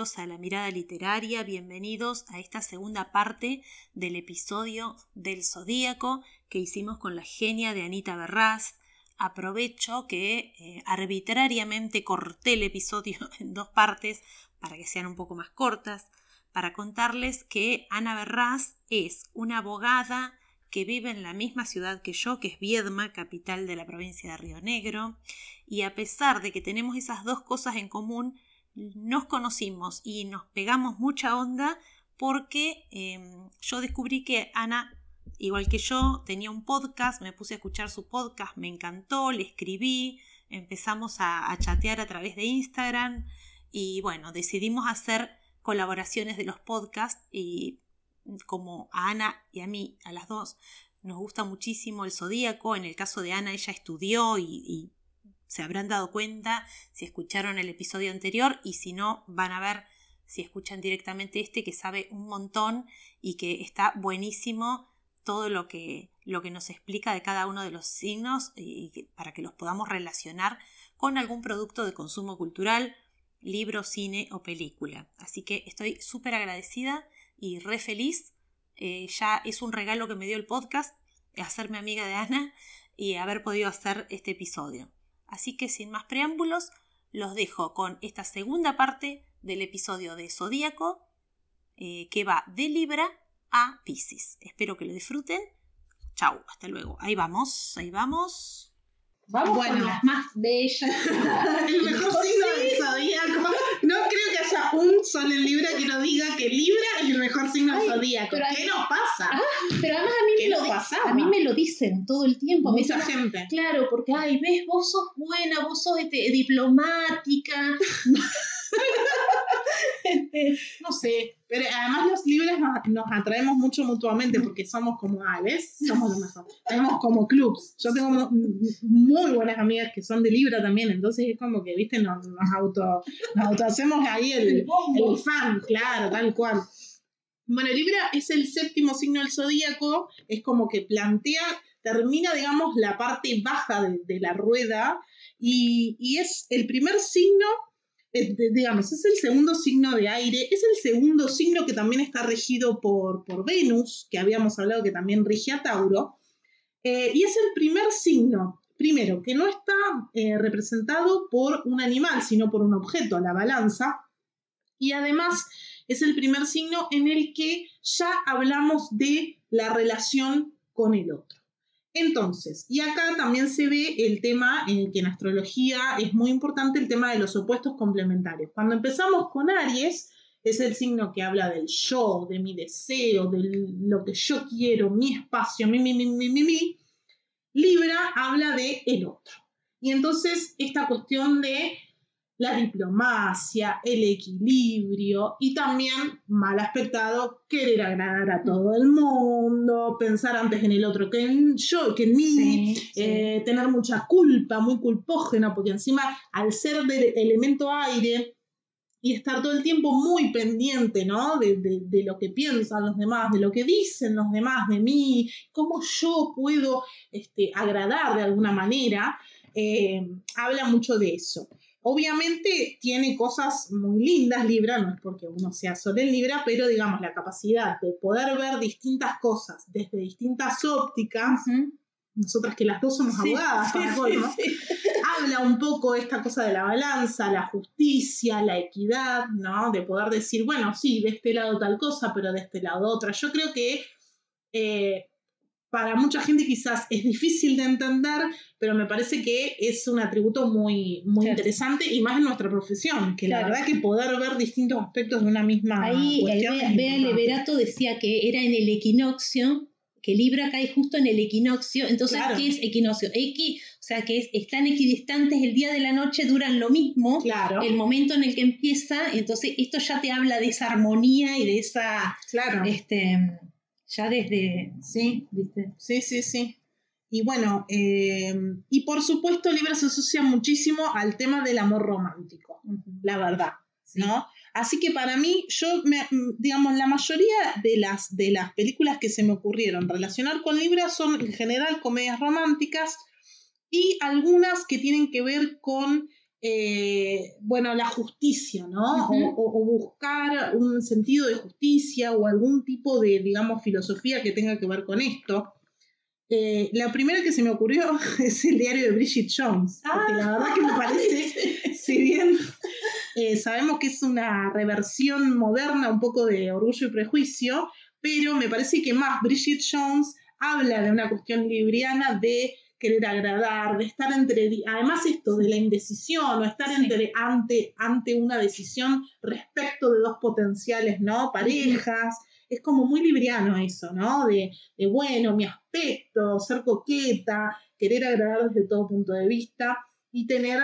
A la mirada literaria, bienvenidos a esta segunda parte del episodio del Zodíaco que hicimos con la genia de Anita Berraz. Aprovecho que eh, arbitrariamente corté el episodio en dos partes para que sean un poco más cortas, para contarles que Ana Berraz es una abogada que vive en la misma ciudad que yo, que es Viedma, capital de la provincia de Río Negro, y a pesar de que tenemos esas dos cosas en común, nos conocimos y nos pegamos mucha onda porque em, yo descubrí que Ana, igual que yo, tenía un podcast, me puse a escuchar su podcast, me encantó, le escribí, empezamos a, a chatear a través de Instagram y bueno, decidimos hacer colaboraciones de los podcasts y como a Ana y a mí, a las dos, nos gusta muchísimo el zodíaco. En el caso de Ana, ella estudió y, se habrán dado cuenta si escucharon el episodio anterior y si no, van a ver si escuchan directamente este que sabe un montón y que está buenísimo todo lo que, lo que nos explica de cada uno de los signos y para que los podamos relacionar con algún producto de consumo cultural, libro, cine o película. Así que estoy súper agradecida y re feliz. Eh, ya es un regalo que me dio el podcast, hacerme amiga de Ana y haber podido hacer este episodio. Así que sin más preámbulos, los dejo con esta segunda parte del episodio de Zodíaco eh, que va de Libra a Pisces. Espero que lo disfruten. Chau, hasta luego. Ahí vamos, ahí vamos. Vamos bueno. con las más bellas. el mejor signo del zodíaco. Un sol en Libra que nos diga que Libra es el mejor signo del zodíaco. ¿Qué nos pasa? Ah, pero además a mí, me lo, a mí me lo dicen todo el tiempo. Mucha gente. Claro, porque, ay, ves, vos sos buena, vos sos este, diplomática. Este, no sé, pero además los libros nos, atraemos mucho mutuamente porque somos como aves, somos lo mejor. Tenemos como clubs. Yo tengo muy buenas amigas que son de Libra también, entonces es como que, viste, nos, auto, nos hacemos ahí el, el fan, claro, tal cual. Bueno, Libra es el séptimo signo del zodíaco, es como que plantea, termina, digamos, la parte baja de, la rueda y, y es el primer signo digamos, es el segundo signo de aire, es el segundo signo que también está regido por, por Venus, que habíamos hablado que también rige a Tauro, eh, y es el primer signo, primero, que no está eh, representado por un animal, sino por un objeto, la balanza, y además es el primer signo en el que ya hablamos de la relación con el otro. Entonces, y acá también se ve el tema en que en astrología es muy importante el tema de los opuestos complementarios. Cuando empezamos con Aries, es el signo que habla del yo, de mi deseo, de lo que yo quiero, mi espacio, mi, mi, mi, mi, mi, mi. Libra habla de el otro. Y entonces esta cuestión de la diplomacia, el equilibrio y también, mal aspectado, querer agradar a todo el mundo, pensar antes en el otro que en yo, que en mí, eh, tener mucha culpa, muy culpógena, porque encima al ser del elemento aire y estar todo el tiempo muy pendiente, ¿no? De, lo que piensan los demás, de lo que dicen los demás de mí, cómo yo puedo este, agradar de alguna manera, eh, habla mucho de eso. Obviamente tiene cosas muy lindas Libra, no es porque uno sea solo en Libra, pero digamos la capacidad de poder ver distintas cosas desde distintas ópticas, nosotras que las dos somos abogadas, habla un poco esta cosa de la balanza, la justicia, la equidad, ¿no? De poder decir, bueno, sí, de este lado tal cosa, pero de este lado otra. Yo creo que eh, para mucha gente quizás es difícil de entender, pero me parece que es un atributo muy, muy interesante y más en nuestra profesión, que la verdad que poder ver distintos aspectos de una misma ahí, cuestión. Ahí Bea Leverato decía que era en el equinoccio, que Libra cae justo en el equinoccio, entonces ¿qué es equinoccio? Equi, o sea que es, están equidistantes el día de la noche, duran lo mismo, claro. el momento en el que empieza, entonces esto ya te habla de esa armonía y de esa... Claro. Este, ya desde, sí, Sí, sí, sí. Y bueno, eh, y por supuesto Libra se asocia muchísimo al tema del amor romántico, la verdad, ¿no? Así que para mí, yo, me, digamos, la mayoría de las, de las películas que se me ocurrieron relacionar con Libra son en general comedias románticas y algunas que tienen que ver con eh, bueno, la justicia, ¿no? o, buscar un sentido de justicia o algún tipo de, digamos, filosofía que tenga que ver con esto. Eh, la primera que se me ocurrió es el diario de Bridget Jones, porque la verdad que me parece, si bien eh, sabemos que es una reversión moderna un poco de orgullo y prejuicio, pero me parece que más Bridget Jones habla de una cuestión libriana de querer agradar, de estar entre, además esto de la indecisión o estar entre, ante, ante una decisión respecto de dos potenciales, ¿no? Parejas, es como muy libriano eso, ¿no? De, de, bueno, mi aspecto, ser coqueta, querer agradar desde todo punto de vista y tener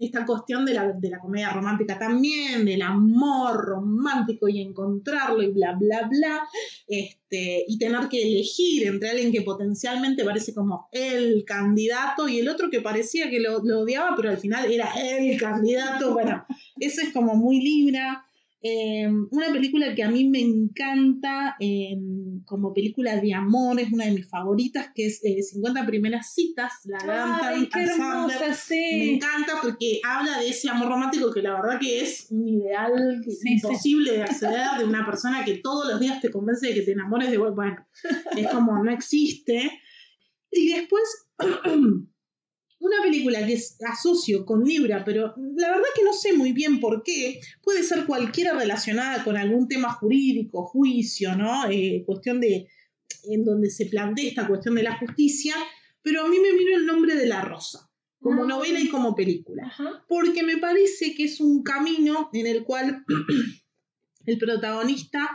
esta cuestión de la, de la comedia romántica también, del amor romántico y encontrarlo y bla, bla, bla, este, y tener que elegir entre alguien que potencialmente parece como el candidato y el otro que parecía que lo, lo odiaba, pero al final era el candidato. Bueno, eso es como muy libra. Em, una película que a mí me encanta em, como película de amor, es una de mis favoritas, que es 50 eh, primeras citas, la gran qué hermosa, Me encanta porque habla de ese amor romántico que la verdad que es un ideal imposible de acceder de una persona que todos los días te convence de que te enamores de bueno, es como no existe. Y después una película que asocio con Libra, pero la verdad que no sé muy bien por qué, puede ser cualquiera relacionada con algún tema jurídico, juicio, ¿no? Eh, cuestión de, en donde se plantea esta cuestión de la justicia, pero a mí me vino el nombre de La Rosa, como ah. novela y como película, porque me parece que es un camino en el cual el protagonista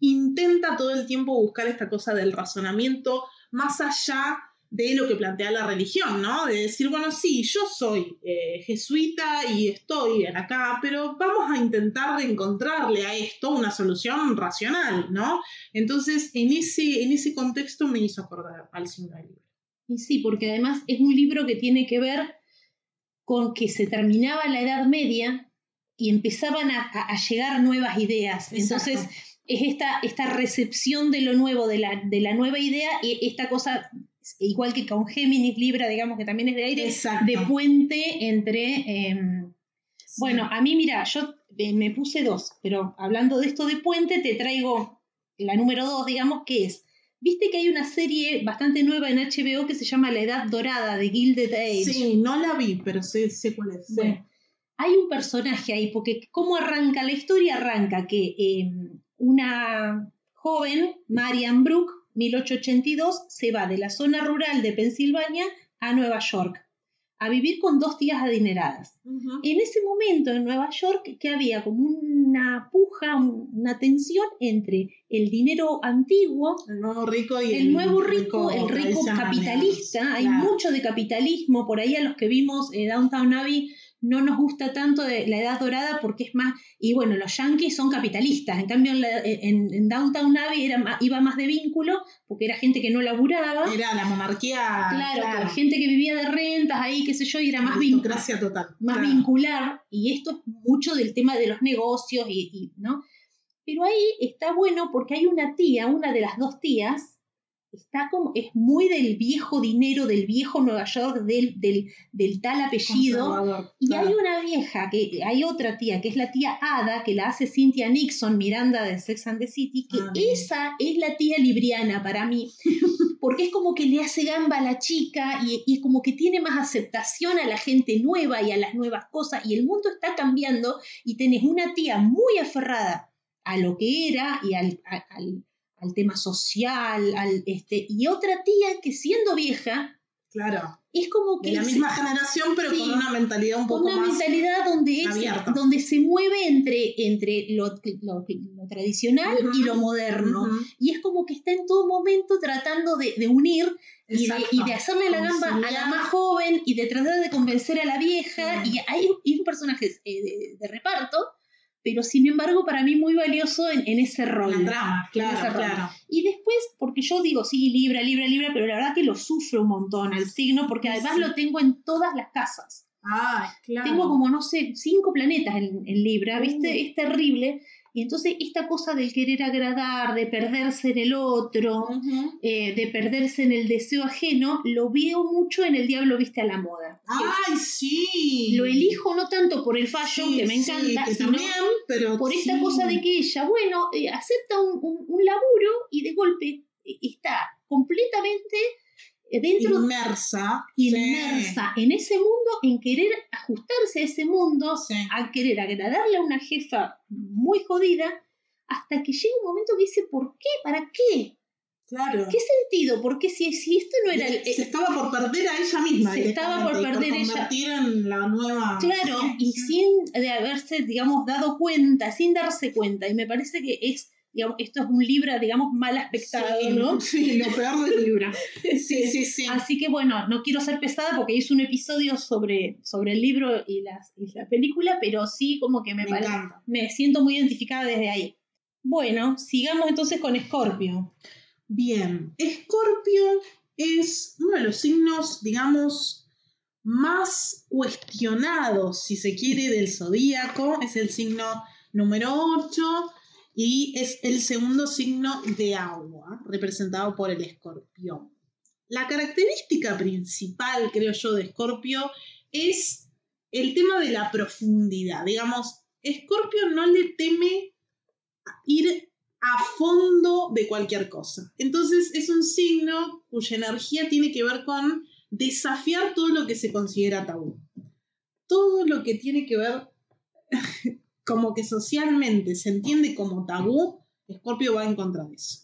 intenta todo el tiempo buscar esta cosa del razonamiento más allá de lo que plantea la religión, ¿no? De decir, bueno, sí, yo soy eh, jesuita y estoy acá, pero vamos a intentar encontrarle a esto una solución racional, ¿no? Entonces, en ese, en ese contexto me hizo acordar al signo del libro. Y sí, porque además es un libro que tiene que ver con que se terminaba la Edad Media y empezaban a, llegar nuevas ideas. Entonces, es esta, esta recepción de lo nuevo, de la, de la nueva idea, y esta cosa igual que con Géminis Libra, digamos que también es de aire, de puente entre... Em, bueno, a mí mira, yo eh, me puse dos, pero hablando de esto de puente, te traigo la número dos, digamos, que es, viste que hay una serie bastante nueva en HBO que se llama La Edad Dorada de Gilded Age. Sí, no la vi, pero sé, sé cuál es. Bueno, hay un personaje ahí, porque ¿cómo arranca la historia? Arranca que em, una joven, Marian Brooke, 1882 se va de la zona rural de Pensilvania a Nueva York a vivir con dos tías adineradas. En ese momento en Nueva York que había como una puja, una tensión entre el dinero antiguo, el nuevo rico y el, nuevo rico, el rico capitalista, hay mucho de capitalismo, por ahí a los que vimos eh, Downtown Abbey no nos gusta tanto de la edad dorada porque es más, y bueno, los yankees son capitalistas, en cambio en, Downtown Abbey era, iba más de vínculo porque era gente que no laburaba. Era la monarquía. Claro, gente que vivía de rentas ahí, qué sé yo, y era más, total, más vincular, y esto es mucho del tema de los negocios, y, ¿no? Pero ahí está bueno porque hay una tía, una de las dos tías, está como, es muy del viejo dinero, del viejo Nueva York, del, del, tal apellido. Y hay una vieja, que hay otra tía, que es la tía Ada, que la hace Cynthia Nixon, Miranda de Sex and the City, que ah, esa es la tía libriana para mí, porque es como que le hace gamba a la chica y, y, es como que tiene más aceptación a la gente nueva y a las nuevas cosas, y el mundo está cambiando y tenés una tía muy aferrada a lo que era y al al tema social, al este, y otra tía que siendo vieja, claro, es como que de la misma generación, pero con una mentalidad un poco una mentalidad donde donde se mueve entre, entre lo, tradicional y lo moderno, y es como que está en todo momento tratando de, unir y de, hacerle la gamba a la más joven y de tratar de convencer a la vieja, y hay, un personaje eh, de reparto pero sin embargo para mí muy valioso en, ese rol. La trama, claro, claro. Y después, porque yo digo, sí, Libra, Libra, Libra, pero la verdad que lo sufro un montón al signo, porque además lo tengo en todas las casas. Ah, claro. Tengo como, no sé, cinco planetas en, Libra, ¿viste? Uh. Es terrible. Y entonces esta cosa del querer agradar, de perderse en el otro, eh, de perderse en el deseo ajeno, lo veo mucho en El Diablo Viste a la Moda. ¡Ay, sí! Lo elijo no tanto por el fashion, que me encanta, sino pero por esta cosa de que ella, bueno, eh, acepta un, un, laburo y de golpe eh, está completamente dentro inmersa inmersa en ese mundo en querer ajustarse a ese mundo a querer agradarle a una jefa muy jodida hasta que llega un momento que dice ¿por qué? ¿para qué? Claro. ¿Qué sentido? Porque si, si esto no era... se estaba por perder a ella misma. Se estaba por perder ella. en la nueva... Claro, y sin de haberse, digamos, dado cuenta, sin darse cuenta. Y me parece que es digamos, esto es un libro, digamos, mal aspectado, ¿no? Sí, lo peor del libro. Sí, sí, sí. Así que bueno, no quiero ser pesada porque hice un episodio sobre, sobre el libro y, las, la película, pero sí como que me, me, me siento muy identificada desde ahí. Bueno, sigamos entonces con Escorpio. Bien, Escorpio es uno de los signos, digamos, más cuestionados, si se quiere, del zodíaco. Es el signo número 8 y es el segundo signo de agua, representado por el escorpión. La característica principal, creo yo, de escorpio es el tema de la profundidad. Digamos, escorpio no le teme ir a fondo de cualquier cosa. Entonces es un signo cuya energía tiene que ver con desafiar todo lo que se considera tabú. Todo lo que tiene que ver como que socialmente se entiende como tabú, Scorpio va en contra de eso.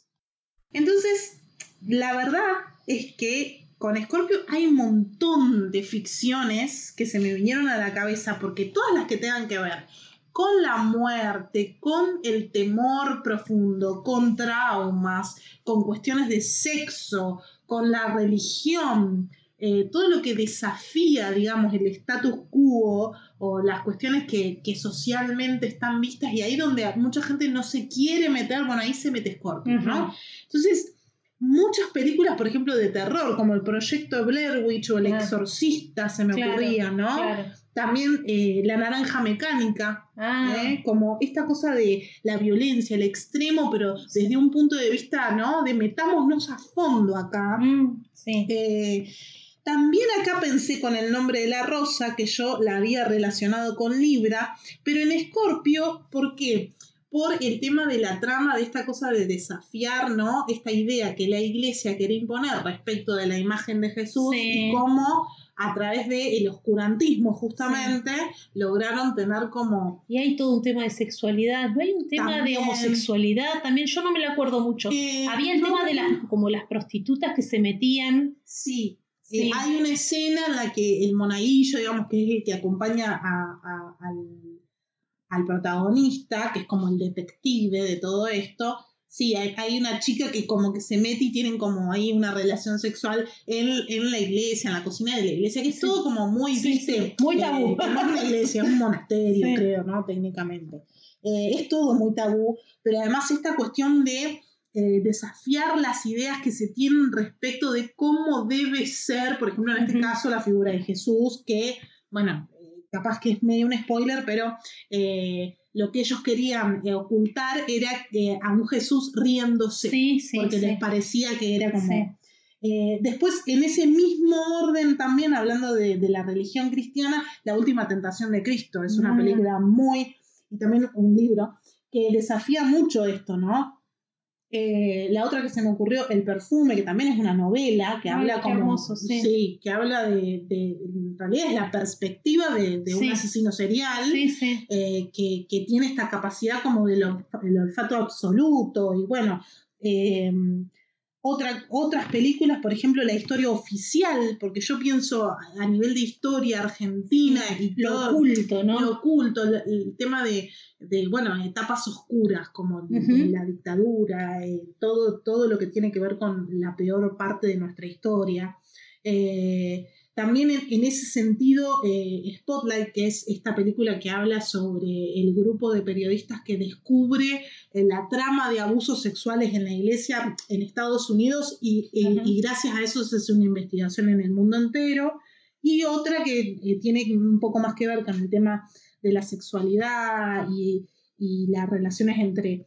Entonces, la verdad es que con Scorpio hay un montón de ficciones que se me vinieron a la cabeza, porque todas las que tengan que ver con la muerte, con el temor profundo, con traumas, con cuestiones de sexo, con la religión, eh, todo lo que desafía, digamos, el status quo o las cuestiones que, socialmente están vistas y ahí donde mucha gente no se quiere meter, bueno, ahí se mete Scorpio, ¿no? Entonces, muchas películas, por ejemplo, de terror, como el proyecto Blair Witch o El Exorcista, se me ocurría, ¿no? También eh, La Naranja Mecánica, ah. ¿eh? como esta cosa de la violencia, el extremo, pero desde un punto de vista, ¿no? De metámonos a fondo acá. Mm, sí. También acá pensé con el nombre de la rosa, que yo la había relacionado con Libra, pero en Escorpio, ¿por qué? Por el tema de la trama, de esta cosa de desafiar, ¿no? Esta idea que la iglesia quiere imponer respecto de la imagen de Jesús y cómo a través del oscurantismo justamente lograron tener como... Y hay todo un tema de sexualidad, ¿no hay un tema de homosexualidad? También yo no me lo acuerdo mucho. Eh, Había el tema de las, como las prostitutas que se metían... Sí, eh, hay una escena en la que el monaguillo, digamos, que es el que acompaña al, protagonista, que es como el detective de todo esto, sí, hay, una chica que como que se mete y tienen como ahí una relación sexual en, la iglesia, en la cocina de la iglesia, que es todo como muy, viste, muy tabú. Eh, no es una iglesia, es un monasterio, creo, ¿no? Técnicamente. Eh, es todo muy tabú, pero además esta cuestión de eh, desafiar las ideas que se tienen respecto de cómo debe ser, por ejemplo, en este caso, la figura de Jesús, que, bueno, eh, capaz que es medio un spoiler, pero eh, lo que ellos querían ocultar era a un Jesús riéndose, porque les parecía que era como... después, en ese mismo orden también, hablando de, la religión cristiana, La Última Tentación de Cristo, es una mm. película muy, y también un libro, que desafía mucho esto, ¿no? Eh, la otra que se me ocurrió, El perfume, que también es una novela, que habla como. sí. que habla de, En realidad es la perspectiva de, un asesino serial eh, que, tiene esta capacidad como del olfato absoluto. Y bueno. Eh, otras películas, por ejemplo, la historia oficial, porque yo pienso a nivel de historia argentina y lo oculto, ¿no? Lo oculto, el, tema de, bueno, etapas oscuras como la dictadura, eh, todo, todo lo que tiene que ver con la peor parte de nuestra historia. Eh, también en, ese sentido, eh, Spotlight, que es esta película que habla sobre el grupo de periodistas que descubre eh, la trama de abusos sexuales en la iglesia en Estados Unidos y, gracias a eso se hace una investigación en el mundo entero. Y otra que eh, tiene un poco más que ver con el tema de la sexualidad y, y las relaciones entre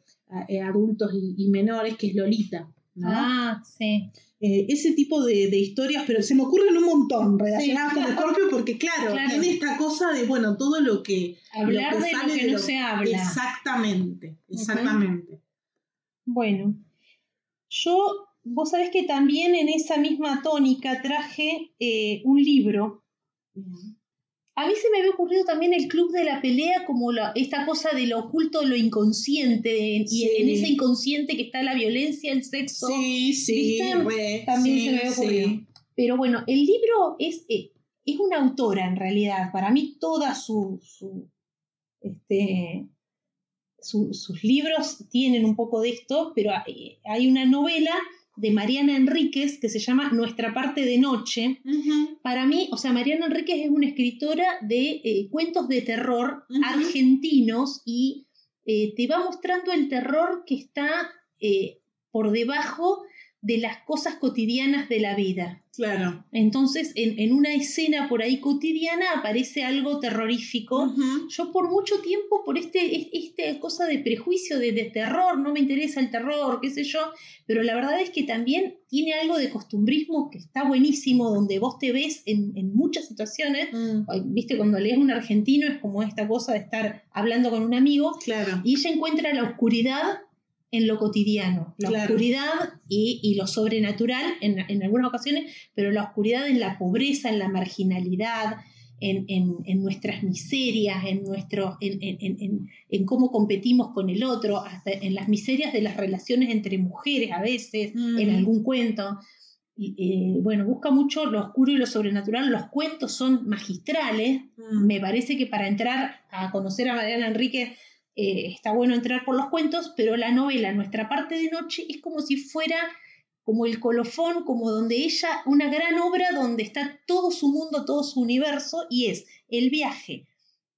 adultos y, menores, que es Lolita. Ah, sí. Eh, ese tipo de, historias, pero se me ocurren un montón relacionadas con Scorpio, porque claro, tiene esta cosa de, bueno, todo lo que... Hablar de lo que no se habla. Exactamente, exactamente. Bueno, yo, vos sabés que también en esa misma tónica traje eh, un libro. A mí se me había ocurrido también el club de la pelea como esta cosa de lo oculto, lo inconsciente, y en ese inconsciente que está la violencia, el sexo. Sí, sí, también se me había ocurrido. Pero bueno, el libro es, eh, es una autora en realidad. Para mí todas su, este, sus libros tienen un poco de esto, pero hay una novela de Mariana Enríquez que se llama Nuestra parte de noche. Para mí, o sea, Mariana Enríquez es una escritora de eh, cuentos de terror argentinos y eh, te va mostrando el terror que está eh, por debajo de las cosas cotidianas de la vida. Claro. Entonces, en, una escena por ahí cotidiana aparece algo terrorífico. Yo por mucho tiempo, por este, este cosa de prejuicio, de, terror, no me interesa el terror, qué sé yo, pero la verdad es que también tiene algo de costumbrismo que está buenísimo, donde vos te ves en, muchas situaciones. Mm. Viste, cuando lees un argentino es como esta cosa de estar hablando con un amigo. Claro. Y ella encuentra la oscuridad en lo cotidiano, la oscuridad y, lo sobrenatural en, algunas ocasiones, pero la oscuridad en la pobreza, en la marginalidad, en, nuestras miserias, en, nuestro, en, cómo competimos con el otro, hasta en las miserias de las relaciones entre mujeres a veces, en algún cuento. Eh, bueno, busca mucho lo oscuro y lo sobrenatural. Los cuentos son magistrales. Mm. Me parece que para entrar a conocer a Mariana Enrique eh, está bueno entrar por los cuentos, pero la novela, nuestra parte de noche, es como si fuera como el colofón, como donde ella, una gran obra donde está todo su mundo, todo su universo, y es el viaje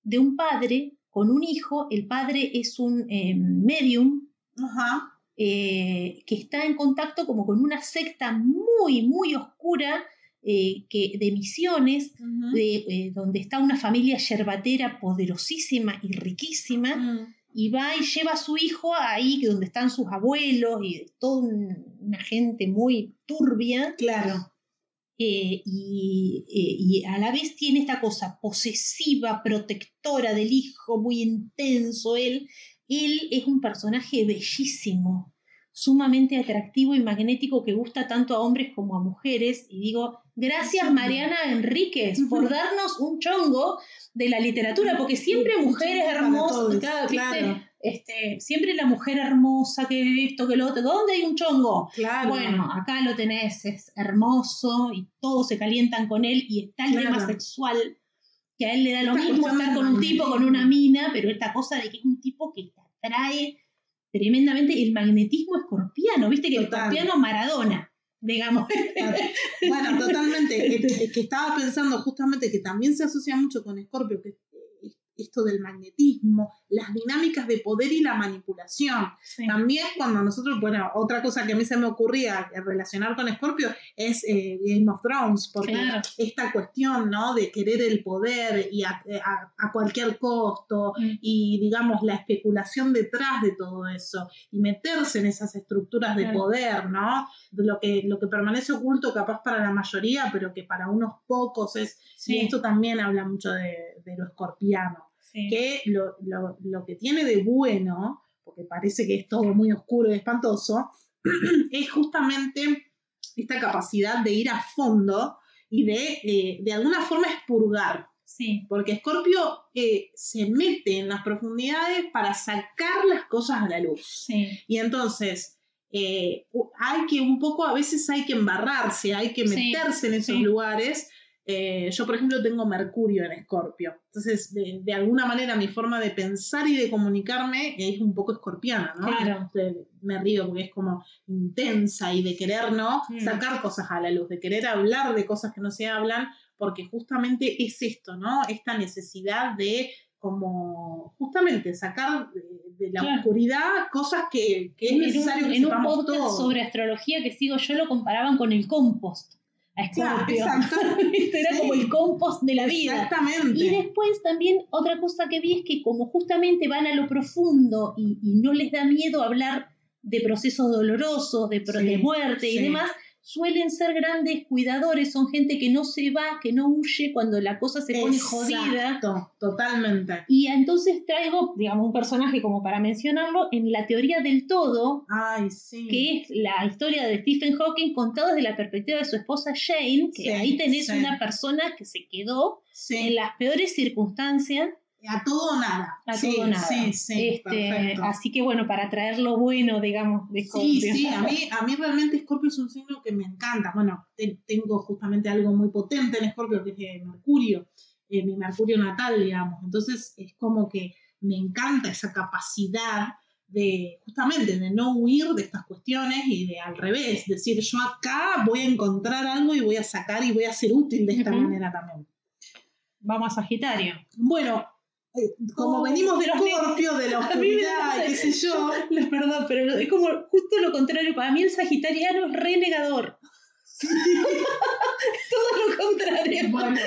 de un padre con un hijo, el padre es un eh, medium, eh, que está en contacto como con una secta muy, muy oscura, que, de misiones, de, donde está una familia yerbatera poderosísima y riquísima, y va y lleva a su hijo ahí donde están sus abuelos y toda una gente muy turbia. Claro. Eh, y, eh, y, a la vez tiene esta cosa posesiva, protectora del hijo, muy intenso él. Él es un personaje bellísimo, sumamente atractivo y magnético que gusta tanto a hombres como a mujeres. Y digo, gracias Mariana Enríquez por darnos un chongo de la literatura, porque siempre mujeres hermosas, claro, Este, siempre la mujer hermosa, que esto, que lo otro, ¿dónde hay un chongo? Bueno, acá lo tenés, es hermoso y todos se calientan con él y está el tema sexual, que a él le da lo mismo estar con un tipo, con una mina, pero esta cosa de que es un tipo que te atrae tremendamente el magnetismo escorpiano, viste que el escorpiano Maradona, digamos. Bueno, totalmente. Es que estaba pensando justamente que también se asocia mucho con Escorpio, que esto del magnetismo, las dinámicas de poder y la manipulación. También cuando nosotros, bueno, otra cosa que a mí se me ocurría relacionar con Scorpio es eh, Game of Thrones, porque esta cuestión, ¿no? De querer el poder y a, cualquier costo mm. y, digamos, la especulación detrás de todo eso y meterse en esas estructuras de poder, ¿no? Lo que, lo que permanece oculto capaz para la mayoría, pero que para unos pocos es... Y esto también habla mucho de, de lo escorpiano que lo, lo, que tiene de bueno, porque parece que es todo muy oscuro y espantoso, es justamente esta capacidad de ir a fondo y de, eh, de alguna forma expurgar. Sí. Porque Scorpio eh, se mete en las profundidades para sacar las cosas a la luz. Y entonces eh, hay que un poco, a veces hay que embarrarse, hay que meterse en esos lugares eh, yo, por ejemplo, tengo Mercurio en Escorpio. Entonces, de, alguna manera, mi forma de pensar y de comunicarme es un poco escorpiana, ¿no? Claro. me río porque es como intensa y de querer, ¿no? Mm. Sacar cosas a la luz, de querer hablar de cosas que no se hablan, porque justamente es esto, ¿no? Esta necesidad de como justamente sacar de, la oscuridad cosas que, es necesario que en un podcast sobre astrología que sigo yo lo comparaban con el compost a Scorpio. Era como el compost de la vida. Exactamente. Y después también otra cosa que vi es que como justamente van a lo profundo y, no les da miedo hablar de procesos dolorosos, de, de muerte y demás, suelen ser grandes cuidadores, son gente que no se va, que no huye cuando la cosa se pone jodida. Totalmente. Y entonces traigo, digamos, un personaje como para mencionarlo en la teoría del todo, que es la historia de Stephen Hawking contado desde la perspectiva de su esposa Jane, que ahí tenés una persona que se quedó en las peores circunstancias a todo o nada. A todo o nada. Sí, sí, este, Así que bueno, para traer lo bueno, digamos, de Scorpio. Sí, sí, a mí, a mí realmente Scorpio es un signo que me encanta. Bueno, tengo justamente algo muy potente en Scorpio, que es Mercurio, eh, mi Mercurio natal, digamos. Entonces es como que me encanta esa capacidad de justamente de no huir de estas cuestiones y de al revés, decir yo acá voy a encontrar algo y voy a sacar y voy a ser útil de esta manera también. Vamos a Sagitario. Bueno, eh, como venimos de Scorpio, de la oscuridad, qué sé yo. Perdón, pero es como justo lo contrario. Para mí el sagitariano es renegador. Todo lo contrario. Bueno,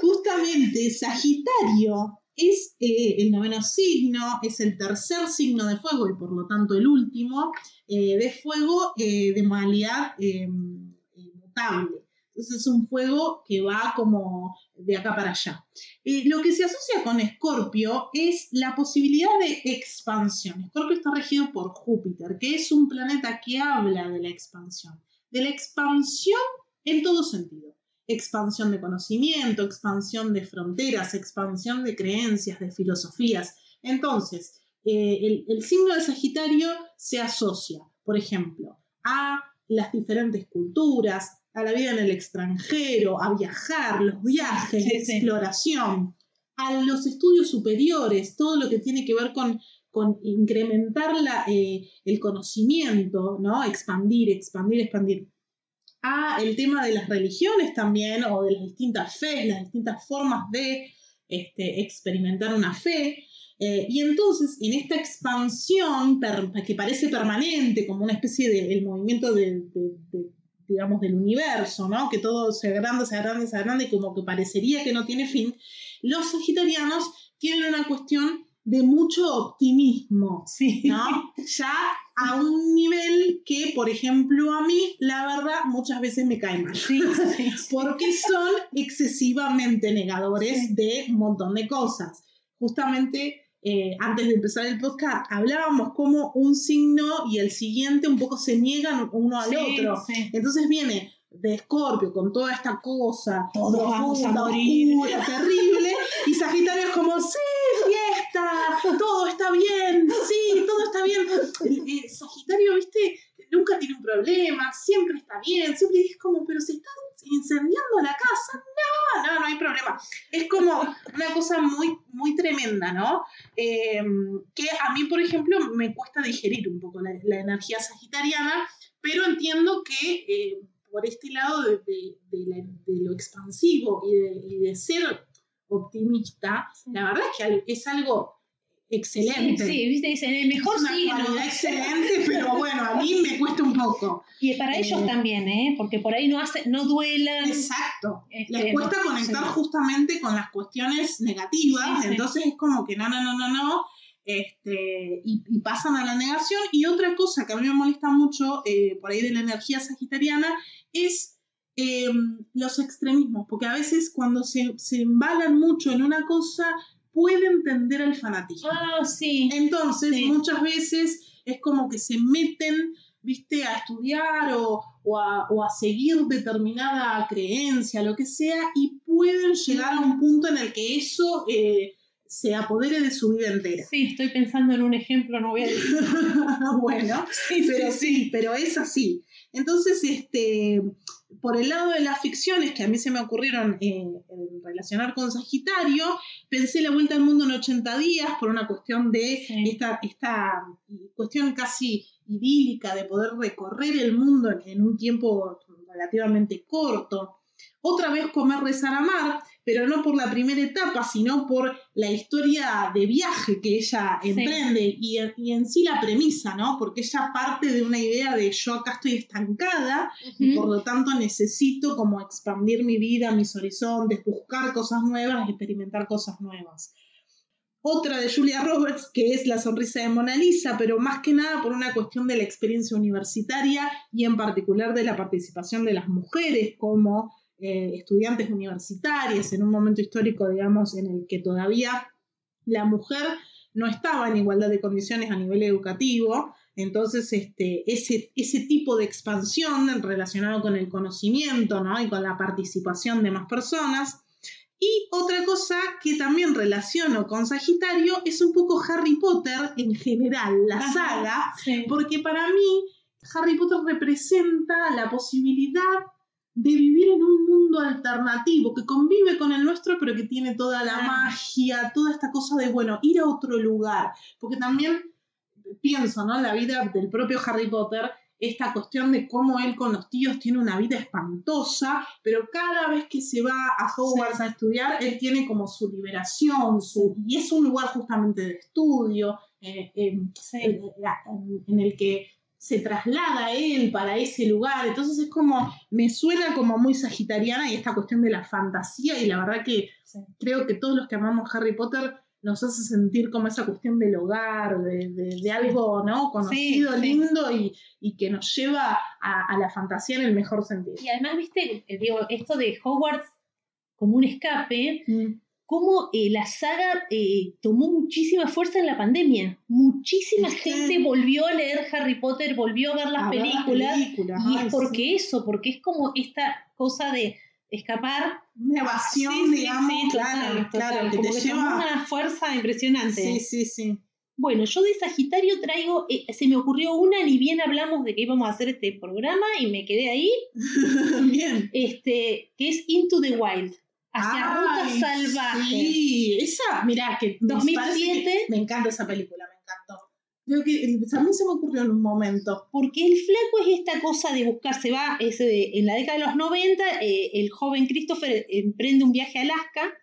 justamente Sagitario es eh, el noveno signo, es el tercer signo de fuego y por lo tanto el último eh, de fuego de modalidad mutable. Entonces es un fuego que va como de acá para allá. Lo que se asocia con Escorpio es la posibilidad de expansión. Escorpio está regido por Júpiter, que es un planeta que habla de la expansión. De la expansión en todo sentido. Expansión de conocimiento, expansión de fronteras, expansión de creencias, de filosofías. Entonces, eh, el, el signo de Sagitario se asocia, por ejemplo, a las diferentes culturas, a la vida en el extranjero, a viajar, los viajes, la exploración, a los estudios superiores, todo lo que tiene que ver con, con incrementar la, eh, el conocimiento, ¿no? Expandir, expandir, expandir. A el tema de las religiones también, o de las distintas fe, las distintas formas de este, experimentar una fe. Eh, y entonces, en esta expansión que parece permanente, como una especie de el movimiento de digamos, del universo, ¿no? Que todo se agranda, se agranda, se agranda y como que parecería que no tiene fin, los sagitarianos tienen una cuestión de mucho optimismo, sí. ¿no? Ya a un nivel que, por ejemplo, a mí, la verdad, muchas veces me cae mal. Sí, porque son excesivamente negadores de un montón de cosas. Justamente eh, antes de empezar el podcast, hablábamos como un signo y el siguiente un poco se niegan uno al otro. Entonces viene de Escorpio con toda esta cosa Todos vamos a morir. terrible, y Sagitario es como, sí, fiesta, todo está bien, sí, todo está bien. Sagitario, viste, nunca tiene un problema, siempre está bien, siempre es como, pero se está incendiando la casa, no, no, no hay problema. Es como una cosa muy, muy tremenda, ¿no? Em, que a mí, por ejemplo, me cuesta digerir un poco la, energía sagitariana, pero entiendo que eh, por este lado de, lo expansivo y de, ser optimista, la verdad es que es algo excelente. Sí, viste, dicen el mejor es una excelente, pero bueno, a mí me cuesta un poco. Y para ellos eh, también, ¿eh? Porque por ahí no hace, no duelan. Exacto. Este, Les cuesta conectar justamente con las cuestiones negativas, entonces es como que no, no, no, no, no. Este, y, pasan a la negación. Y otra cosa que a mí me molesta mucho eh, por ahí de la energía sagitariana es em, los extremismos, porque a veces cuando se, se embalan mucho en una cosa, puede entender el fanatismo. Ah, sí. Entonces, muchas veces es como que se meten, viste, a estudiar o, a, seguir determinada creencia, lo que sea, y pueden llegar a un punto en el que eso eh, se apodere de su vida entera. Sí, estoy pensando en un ejemplo, no voy a decir. bueno, sí, pero sí, pero es así. Entonces, este, por el lado de las ficciones que a mí se me ocurrieron en relacionar con Sagitario, pensé La Vuelta al Mundo en 80 días por una cuestión de esta, esta cuestión casi idílica de poder recorrer el mundo en, un tiempo relativamente corto. Otra vez comer, rezar, amar, pero no por la primera etapa, sino por la historia de viaje que ella emprende y, en sí la premisa, ¿no? Porque ella parte de una idea de yo acá estoy estancada y por lo tanto necesito como expandir mi vida, mis horizontes, buscar cosas nuevas, experimentar cosas nuevas. Otra de Julia Roberts, que es La sonrisa de Mona Lisa, pero más que nada por una cuestión de la experiencia universitaria y en particular de la participación de las mujeres como eh, estudiantes universitarias en un momento histórico, digamos, en el que todavía la mujer no estaba en igualdad de condiciones a nivel educativo. Entonces, este, ese, ese tipo de expansión relacionado con el conocimiento ¿no? y con la participación de más personas y otra cosa que también relaciono con Sagitario es un poco Harry Potter en general, la saga, porque para mí Harry Potter representa la posibilidad de vivir en un mundo alternativo que convive con el nuestro, pero que tiene toda la magia, toda esta cosa de, bueno, ir a otro lugar. Porque también pienso, ¿no? La vida del propio Harry Potter esta cuestión de cómo él con los tíos tiene una vida espantosa, pero cada vez que se va a Hogwarts a estudiar, él tiene como su liberación, su, y es un lugar justamente de estudio, eh, en el que se traslada él para ese lugar, entonces es como, me suena como muy sagitariana y esta cuestión de la fantasía, y la verdad que creo que todos los que amamos Harry Potter nos hace sentir como esa cuestión del hogar, de, algo ¿no? conocido, lindo y, que nos lleva a, la fantasía en el mejor sentido. Y además, viste, eh, digo, esto de Hogwarts como un escape, mm. Cómo eh, la saga eh, tomó muchísima fuerza en la pandemia. Muchísima gente volvió a leer Harry Potter, volvió a ver las películas. y es porque eso, porque es como esta cosa de escapar. Una evasión, digamos, claro, claro, que te lleva... una fuerza impresionante. Sí, sí, sí. Bueno, yo de Sagitario traigo, eh, se me ocurrió una, ni bien hablamos de que íbamos a hacer este programa y me quedé ahí. bien. Este, que es Into the Wild. Hacia Ruta Salvaje. Sí, esa, mirá, que 2007. me encanta esa película, me encantó. Creo que también se me ocurrió en un momento. Porque el flaco es esta cosa de buscar, se va, en la década de los 90, eh, el joven Christopher emprende un viaje a Alaska,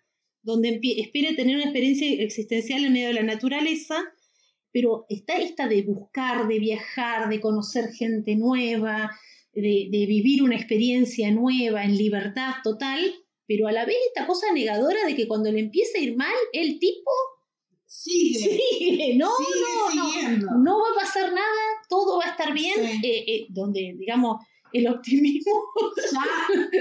donde espera tener una experiencia existencial en medio de la naturaleza, pero está esta de buscar, de viajar, de conocer gente nueva, de, de vivir una experiencia nueva en libertad total, pero a la vez esta cosa negadora de que cuando le empieza a ir mal, el tipo sigue. No, no, no. No va a pasar nada, todo va a estar bien. Eh, eh, donde, digamos, el optimismo. Ya,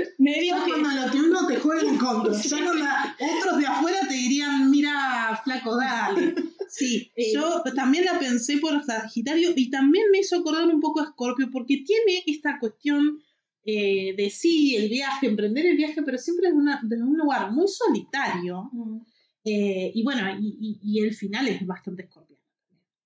medio que... cuando el optimismo te juega en contra. Ya otros de afuera te dirían, mira, flaco, dale. Sí, eh, yo también la pensé por Sagitario y también me hizo acordar un poco a Scorpio porque tiene esta cuestión de sí, el viaje, emprender el viaje, pero siempre desde, un lugar muy solitario. Mm. Eh, y bueno, y, el final es bastante escorpiano.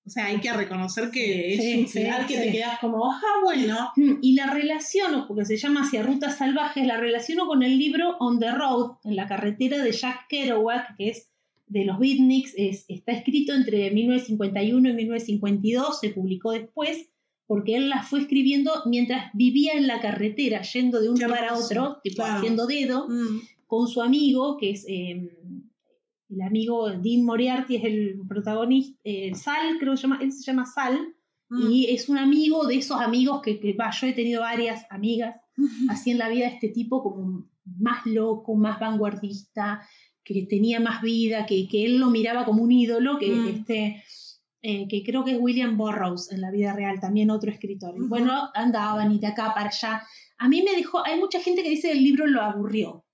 O sea, hay que reconocer que es un final que te quedas como, ah, bueno. Mm, y la relaciono, porque se llama Hacia Rutas Salvajes, la relaciono con el libro On the Road, en la carretera de Jack Kerouac, que es de los beatniks, es, está escrito entre 1951 y 1952, se publicó después, porque él la fue escribiendo mientras vivía en la carretera, yendo de un lugar a otro, tipo haciendo dedo, mm. con su amigo, que es em, el amigo Dean Moriarty es el protagonista, eh, Sal, creo que se llama, él se llama Sal, mm. y es un amigo de esos amigos que, que yo he tenido varias amigas así en la vida, este tipo como más loco, más vanguardista, que tenía más vida, que, que él lo miraba como un ídolo, que mm. este... Eh, que creo que es William Burroughs en la vida real, también otro escritor. Y bueno, andaban y de acá para allá. A mí me dejó, hay mucha gente que dice que el libro lo aburrió.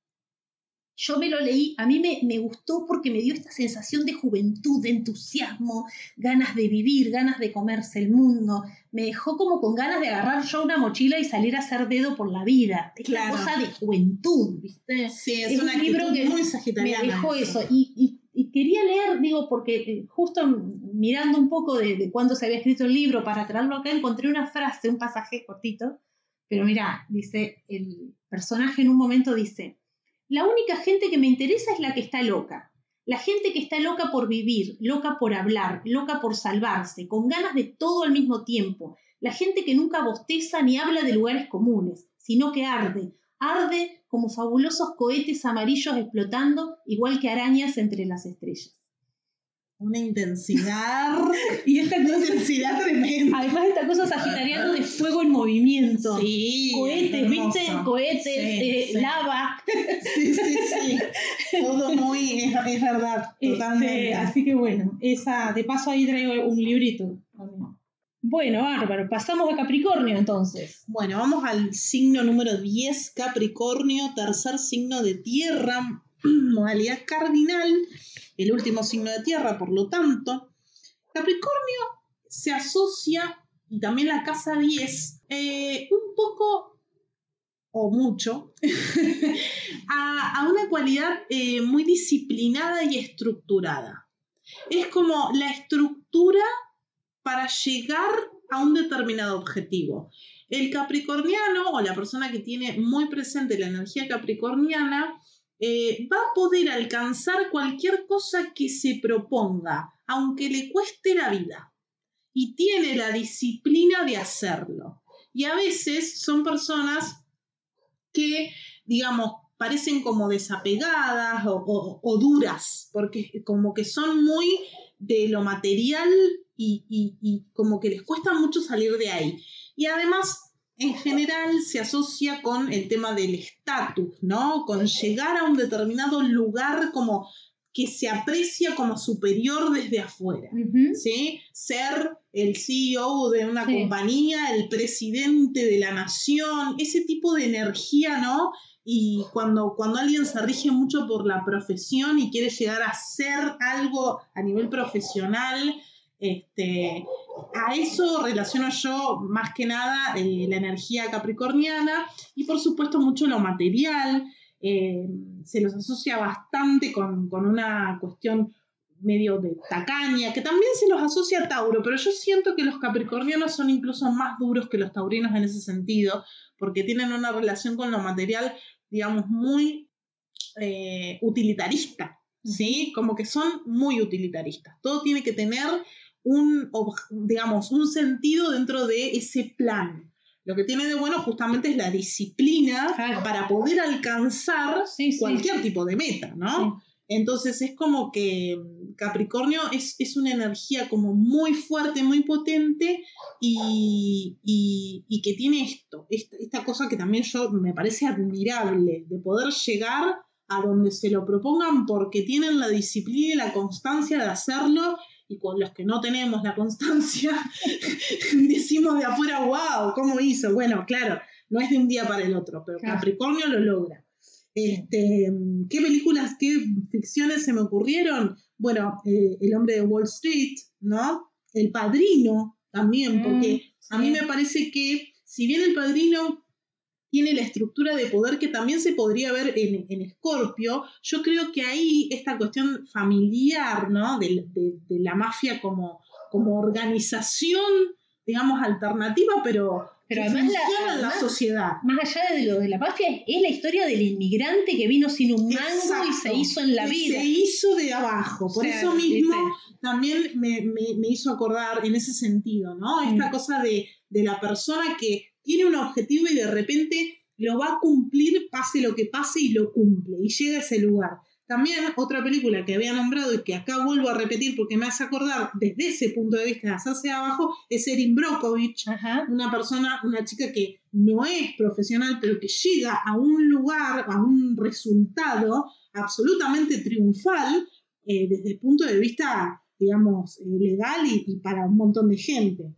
Yo me lo leí, a mí me, me, gustó porque me dio esta sensación de juventud, de entusiasmo, ganas de vivir, ganas de comerse el mundo. Me dejó como con ganas de agarrar yo una mochila y salir a hacer dedo por la vida. Es una cosa de juventud, ¿viste? Sí, es, un libro que muy me dejó eso. Y, quería leer, digo, porque eh, justo mirando un poco de, de cuándo se había escrito el libro para traerlo acá, encontré una frase, un pasaje cortito. Pero mira, dice, el personaje en un momento dice, la única gente que me interesa es la que está loca. La gente que está loca por vivir, loca por hablar, loca por salvarse, con ganas de todo al mismo tiempo. La gente que nunca bosteza ni habla de lugares comunes, sino que arde, arde como fabulosos cohetes amarillos explotando, igual que arañas entre las estrellas una intensidad y esta intensidad tremenda. Además esta cosa sagitariana de fuego en movimiento. Sí. Cohetes, ¿viste? Cohetes, eh, lava. Sí, sí, sí. Todo muy, es, verdad, este, totalmente. así que bueno, esa, de paso ahí traigo un librito. Bueno, bárbaro, pasamos a Capricornio entonces. Bueno, vamos al signo número 10, Capricornio, tercer signo de tierra, modalidad cardinal el último signo de tierra, por lo tanto, Capricornio se asocia, y también la casa 10, eh, un poco o mucho, a, una cualidad eh, muy disciplinada y estructurada. Es como la estructura para llegar a un determinado objetivo. El capricorniano o la persona que tiene muy presente la energía capricorniana eh, va a poder alcanzar cualquier cosa que se proponga, aunque le cueste la vida. Y tiene la disciplina de hacerlo. Y a veces son personas que, digamos, parecen como desapegadas o, duras, porque como que son muy de lo material y, y como que les cuesta mucho salir de ahí. Y además en general se asocia con el tema del estatus, ¿no? Con llegar a un determinado lugar como que se aprecia como superior desde afuera, ¿sí? Ser el CEO de una compañía, el presidente de la nación, ese tipo de energía, ¿no? Y cuando, cuando alguien se rige mucho por la profesión y quiere llegar a ser algo a nivel profesional, este, a eso relaciono yo más que nada eh, la energía capricorniana y por supuesto mucho lo material. Eh, se los asocia bastante con, una cuestión medio de tacaña, que también se los asocia a Tauro, pero yo siento que los capricornianos son incluso más duros que los taurinos en ese sentido, porque tienen una relación con lo material, digamos, muy eh, utilitarista, ¿sí? Como que son muy utilitaristas. Todo tiene que tener un, digamos, un sentido dentro de ese plan. Lo que tiene de bueno justamente es la disciplina para poder alcanzar cualquier tipo de meta, ¿no? Entonces es como que Capricornio es, una energía como muy fuerte, muy potente y, que tiene esto, esta, esta, cosa que también yo me parece admirable, de poder llegar a donde se lo propongan porque tienen la disciplina y la constancia de hacerlo y con los que no tenemos la constancia, decimos de afuera, wow, ¿cómo hizo? Bueno, claro, no es de un día para el otro, pero Capricornio lo logra. Este, ¿Qué películas, qué ficciones se me ocurrieron? Bueno, eh, El hombre de Wall Street, ¿no? El padrino también, porque mm, a mí me parece que si bien el padrino tiene la estructura de poder que también se podría ver en, en Scorpio. Yo creo que ahí esta cuestión familiar, ¿no? De, la mafia como, como organización, digamos, alternativa, pero, pero además la, sociedad. Más allá de lo de la mafia, es la historia del inmigrante que vino sin un mango y se hizo en la vida. Se hizo de abajo. Por eso mismo también me, hizo acordar en ese sentido, ¿no? Esta mm. cosa de, de la persona que tiene un objetivo y de repente lo va a cumplir, pase lo que pase, y lo cumple, y llega a ese lugar. También otra película que había nombrado y que acá vuelvo a repetir porque me hace acordar desde ese punto de vista de hacerse abajo, es Erin Brockovich, una persona, una chica que no es profesional, pero que llega a un lugar, a un resultado absolutamente triunfal eh, desde el punto de vista, digamos, eh, legal y para un montón de gente.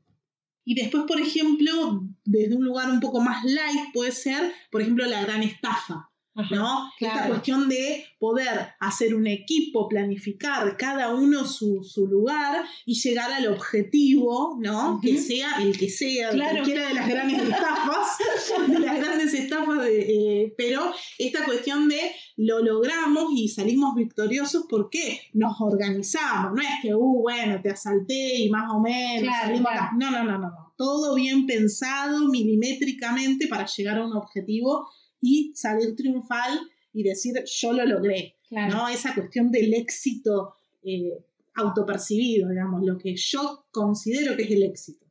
Y después, por ejemplo, desde un lugar un poco más light puede ser, por ejemplo, la gran estafa. ¿No? Esta cuestión de poder hacer un equipo, planificar cada uno su, lugar y llegar al objetivo, ¿no? Que sea el que sea, cualquiera de las grandes estafas, de las grandes estafas, eh, pero esta cuestión de lo logramos y salimos victoriosos porque nos organizamos, no es que, uh, bueno, te asalté y más o menos salimos No, no, no, no, no. Todo bien pensado milimétricamente para llegar a un objetivo y salir triunfal y decir yo lo logré, ¿no? Esa cuestión del éxito eh, autopercibido, digamos, lo que yo considero que es el éxito.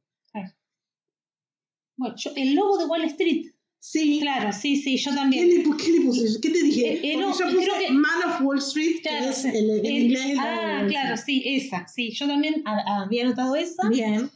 Bueno, el lobo de Wall Street Sí. Claro, sí, sí, yo también. ¿Qué le, qué le puse? ¿Qué te dije? Eh, eh no, yo puse que, Man of Wall Street, claro, que es el, el, el inglés. Ah, claro, sí, esa. Sí, yo también había notado esa. Bien.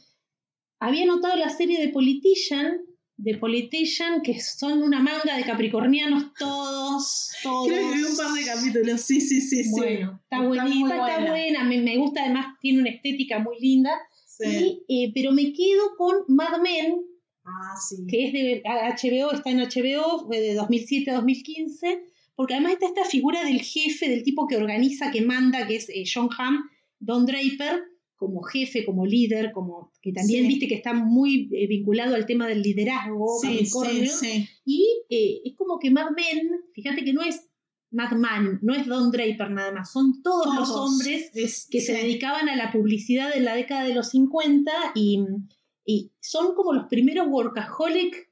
Había notado la serie de Politician, de Politician, que son una manga de capricornianos todos, todos. Creo que vi un par de capítulos, sí, sí, sí. Bueno, está, está buenita, está buena, me, me, gusta, además tiene una estética muy linda. Sí. Y, eh, pero me quedo con Mad Men, ah, sí. que es de HBO, está en HBO, de 2007 a 2015, porque además está esta figura del jefe, del tipo que organiza, que manda, que es eh, John Hamm, Don Draper, como jefe, como líder, como que también viste que está muy eh, vinculado al tema del liderazgo, sí, sí, y eh, es como que Mad Men, fíjate que no es Man, no es Don Draper nada más, son todos, los hombres que se dedicaban a la publicidad en la década de los 50 y, y son como los primeros workaholic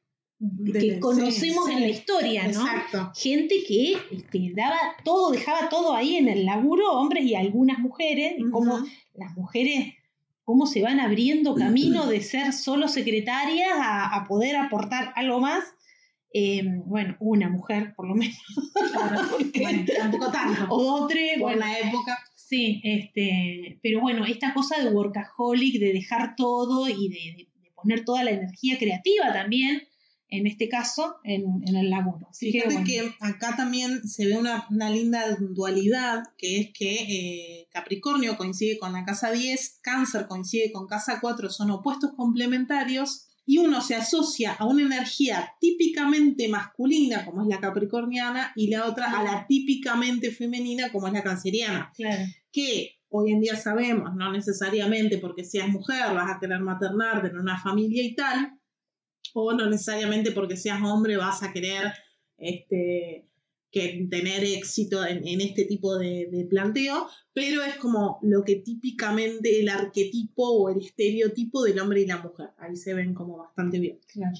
que conocemos en la historia, ¿no? Exacto. Gente que, daba todo, dejaba todo ahí en el laburo, hombres y algunas mujeres, y como las mujeres, cómo se van abriendo camino de ser solo secretarias a, poder aportar algo más. Em, bueno, una mujer por lo menos. bueno, tampoco tanto. O dos, tres. Por la época. Sí, este, pero bueno, esta cosa de workaholic, de dejar todo y de poner toda la energía creativa también en este caso, en, el laburo. Fíjate que, acá también se ve una, linda dualidad, que es que eh, Capricornio coincide con la casa 10, Cáncer coincide con casa 4, son opuestos complementarios, y uno se asocia a una energía típicamente masculina, como es la capricorniana, y la otra a la típicamente femenina, como es la canceriana. Que hoy en día sabemos, no necesariamente porque seas mujer, vas a querer maternar, tener una familia y tal, o no necesariamente porque seas hombre vas a querer este, que tener éxito en, este tipo de, planteo, pero es como lo que típicamente el arquetipo o el estereotipo del hombre y la mujer. Ahí se ven como bastante bien. Claro.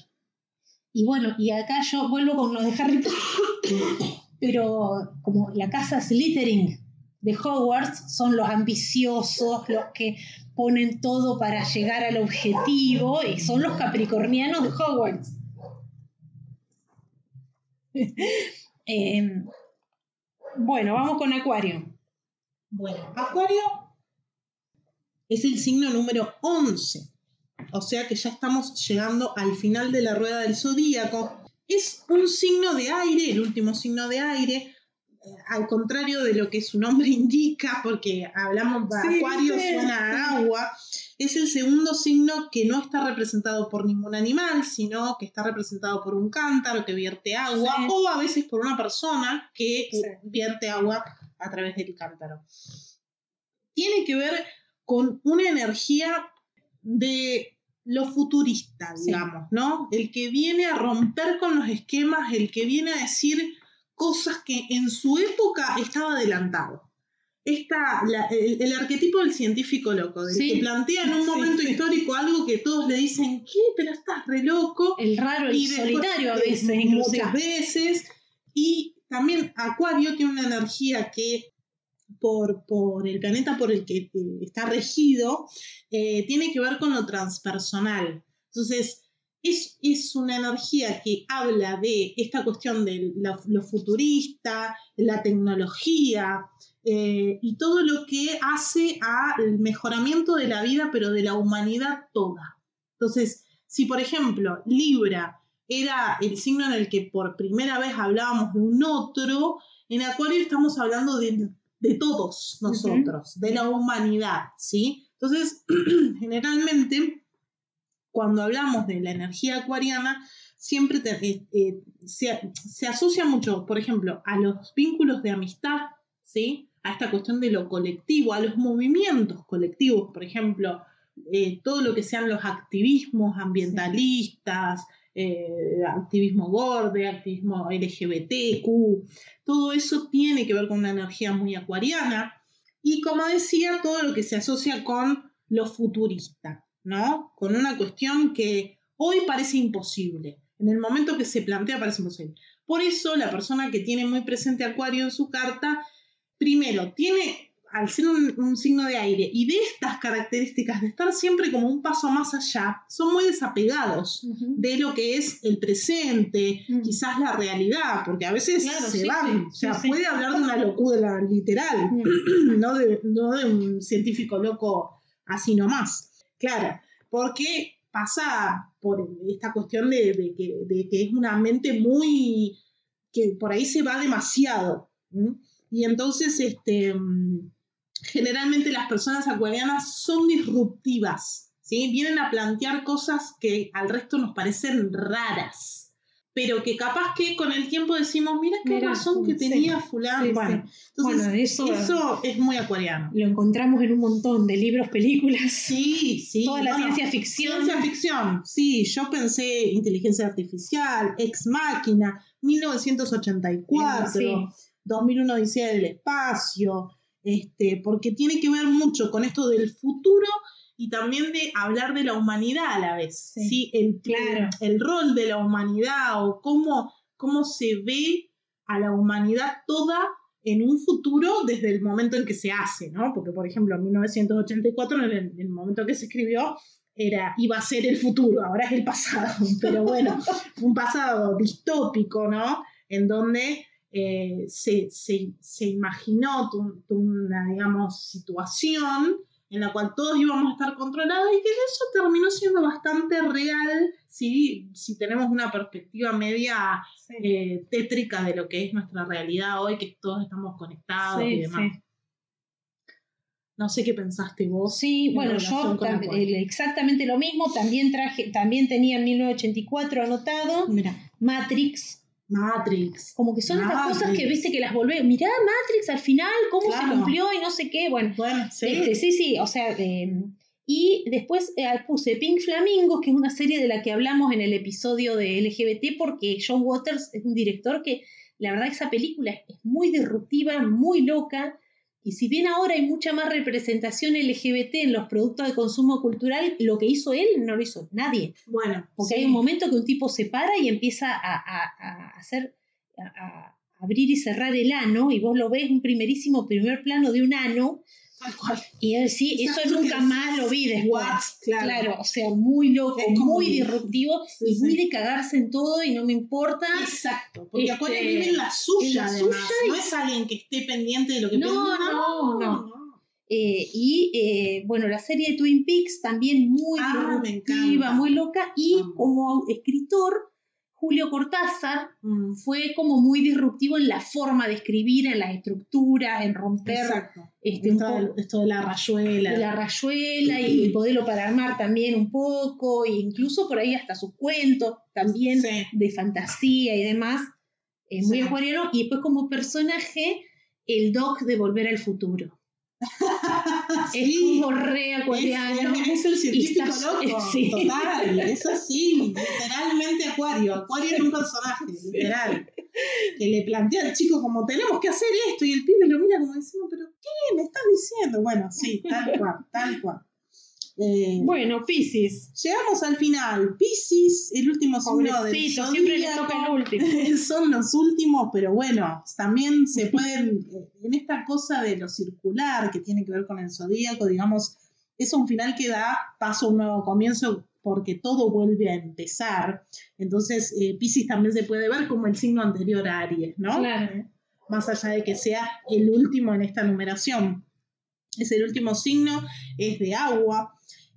Y bueno, y acá yo vuelvo con lo de Harry pero como la casa Slytherin de Hogwarts son los ambiciosos, los que ponen todo para llegar al objetivo y son los capricornianos de Hogwarts. Em, bueno, vamos con Acuario. Bueno, Acuario es el signo número 11. O sea que ya estamos llegando al final de la rueda del zodíaco. Es un signo de aire, el último signo de aire, al contrario de lo que su nombre indica, porque hablamos de Acuario, suena a agua, es el segundo signo que no está representado por ningún animal, sino que está representado por un cántaro que vierte agua o a veces por una persona que vierte agua a través del cántaro. Tiene que ver con una energía de lo futurista, digamos, ¿no? El que viene a romper con los esquemas, el que viene a decir cosas que en su época estaba adelantado. Esta, el, arquetipo del científico loco, del que plantea en un momento histórico algo que todos le dicen, ¿qué? Pero estás re loco. El raro, el solitario a veces. Muchas veces. Y también Acuario tiene una energía que por, por el planeta por el que está regido, eh, tiene que ver con lo transpersonal. Entonces, es, una energía que habla de esta cuestión de lo, futurista, la tecnología eh, y todo lo que hace al mejoramiento de la vida, pero de la humanidad toda. Entonces, si por ejemplo Libra era el signo en el que por primera vez hablábamos de un otro, en Acuario estamos hablando de, todos nosotros, de la humanidad, ¿sí? Entonces, generalmente cuando hablamos de la energía acuariana, siempre eh, eh, se, asocia mucho, por ejemplo, a los vínculos de amistad, ¿sí? a esta cuestión de lo colectivo, a los movimientos colectivos, por ejemplo, eh, todo lo que sean los activismos ambientalistas, activismo gordo, activismo LGBTQ, todo eso tiene que ver con una energía muy acuariana. Y como decía, todo lo que se asocia con lo futurista. ¿No? Con una cuestión que hoy parece imposible. En el momento que se plantea parece imposible. Por eso la persona que tiene muy presente Acuario en su carta, primero, tiene al ser un, signo de aire y de estas características, de estar siempre como un paso más allá, son muy desapegados de lo que es el presente, quizás la realidad, porque a veces se van, o sea, puede hablar de una locura literal, no, de, no de un científico loco así nomás. Claro, porque pasa por esta cuestión de, que, es una mente muy, que por ahí se va demasiado. Y entonces, este, generalmente las personas acuarianas son disruptivas, ¿sí? Vienen a plantear cosas que al resto nos parecen raras pero que capaz que con el tiempo decimos, mira qué razón que tenía fulano. bueno, entonces eso, es muy acuariano. Lo encontramos en un montón de libros, películas. Sí, sí. Toda la ciencia ficción. Ciencia ficción, sí. Yo pensé inteligencia artificial, ex máquina, 1984, 2001 Odisea del espacio, este, porque tiene que ver mucho con esto del futuro y también de hablar de la humanidad a la vez, ¿sí? El, claro. el rol de la humanidad o cómo, cómo se ve a la humanidad toda en un futuro desde el momento en que se hace, ¿no? Porque, por ejemplo, en 1984, en el, el momento que se escribió, era, iba a ser el futuro, ahora es el pasado, pero bueno, un pasado distópico, ¿no? En donde eh, se, se, se, imaginó una, digamos, situación en la cual todos íbamos a estar controlados y que eso terminó siendo bastante real si, si tenemos una perspectiva media eh, tétrica de lo que es nuestra realidad hoy, que todos estamos conectados y demás. No sé qué pensaste vos. Sí, bueno, yo exactamente lo mismo. También traje, también tenía en 1984 anotado Matrix. Matrix. Como que son estas cosas que viste que las volvés. Mirá Matrix al final, cómo se cumplió y no sé qué. Bueno, sí. Este, sí, sí, o sea. Em, y después eh, puse Pink Flamingos, que es una serie de la que hablamos en el episodio de LGBT, porque John Waters es un director que la verdad esa película es muy disruptiva, muy loca. Y si bien ahora hay mucha más representación LGBT en los productos de consumo cultural, lo que hizo él no lo hizo nadie. Bueno. Porque hay un momento que un tipo se para y empieza a, hacer, a, abrir y cerrar el ano, y vos lo ves un primerísimo primer plano de un ano, y él sí, eso nunca más lo vi después. Claro. o sea, muy loco, muy disruptivo y muy de cagarse en todo y no me importa. Exacto, porque este, vive en la suya, además. No es alguien que esté pendiente de lo que no, No, no, eh, y eh, bueno, la serie de Twin Peaks también muy ah, muy loca. Y como escritor, Julio Cortázar mm, fue como muy disruptivo en la forma de escribir, en las estructuras, en romper este, esto, de la rayuela. De la rayuela y, poderlo para armar también un poco, e incluso por ahí hasta sus cuentos también de fantasía y demás, muy acuariano. Y después como personaje, el Doc de Volver al Futuro. es como re acuariano. Es, el científico loco, total, eso sí, literalmente acuario. Acuario es un personaje, literal. Que le plantea al chico como tenemos que hacer esto y el pibe lo mira como diciendo, pero ¿qué me estás diciendo? Bueno, sí, tal cual, tal cual. Eh, bueno, Pisces. Llegamos al final. Pisces, el último signo del siempre le toca el último. Son los últimos, pero bueno, también se pueden, en esta cosa de lo circular que tiene que ver con el zodíaco, digamos, es un final que da paso a un nuevo comienzo porque todo vuelve a empezar. Entonces, eh, Pisces también se puede ver como el signo anterior a Aries, ¿no? Claro. Más allá de que sea el último en esta numeración. Es el último signo, es de agua.